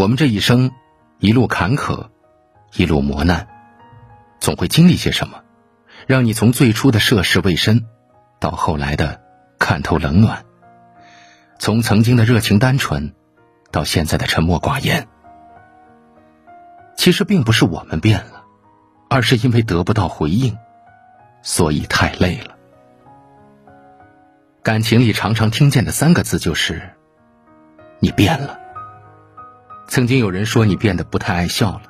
我们这一生，一路坎坷，一路磨难，总会经历些什么，让你从最初的涉世未深，到后来的看透冷暖；从曾经的热情单纯，到现在的沉默寡言。其实并不是我们变了，而是因为得不到回应，所以太累了。感情里常常听见的三个字就是：“你变了。”曾经有人说你变得不太爱笑了，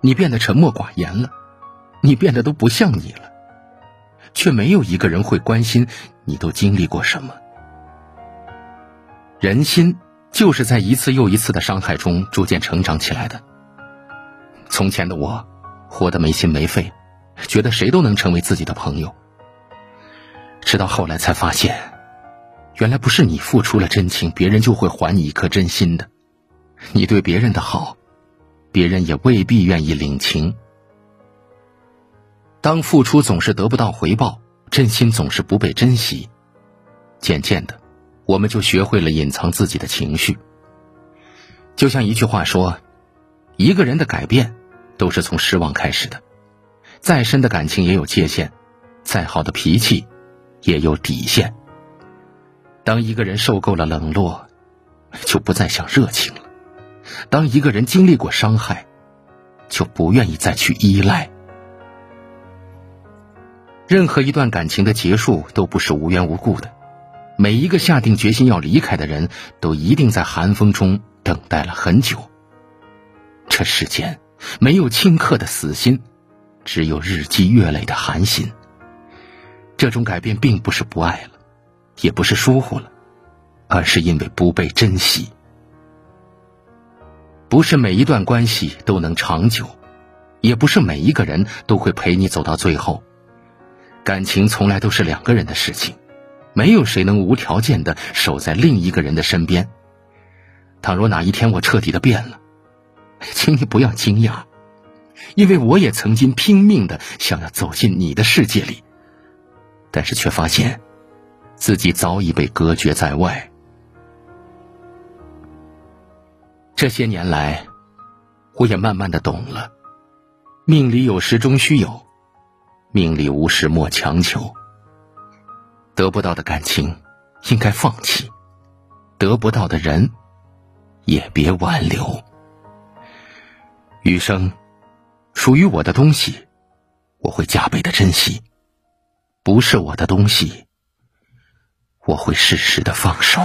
你变得沉默寡言了，你变得都不像你了，却没有一个人会关心你都经历过什么。人心就是在一次又一次的伤害中逐渐成长起来的。从前的我，活得没心没肺，觉得谁都能成为自己的朋友。直到后来才发现，原来不是你付出了真情，别人就会还你一颗真心的。你对别人的好，别人也未必愿意领情。当付出总是得不到回报，真心总是不被珍惜，渐渐的，我们就学会了隐藏自己的情绪。就像一句话说：“一个人的改变，都是从失望开始的。再深的感情也有界限，再好的脾气，也有底线。当一个人受够了冷落，就不再想热情了。”当一个人经历过伤害，就不愿意再去依赖。任何一段感情的结束都不是无缘无故的，每一个下定决心要离开的人都一定在寒风中等待了很久。这世间没有顷刻的死心，只有日积月累的寒心。这种改变并不是不爱了，也不是疏忽了，而是因为不被珍惜。不是每一段关系都能长久，也不是每一个人都会陪你走到最后。感情从来都是两个人的事情，没有谁能无条件的守在另一个人的身边。倘若哪一天我彻底的变了，请你不要惊讶，因为我也曾经拼命的想要走进你的世界里，但是却发现自己早已被隔绝在外。这些年来，我也慢慢的懂了，命里有时终须有，命里无时莫强求。得不到的感情，应该放弃；得不到的人，也别挽留。余生，属于我的东西，我会加倍的珍惜；不是我的东西，我会适时的放手。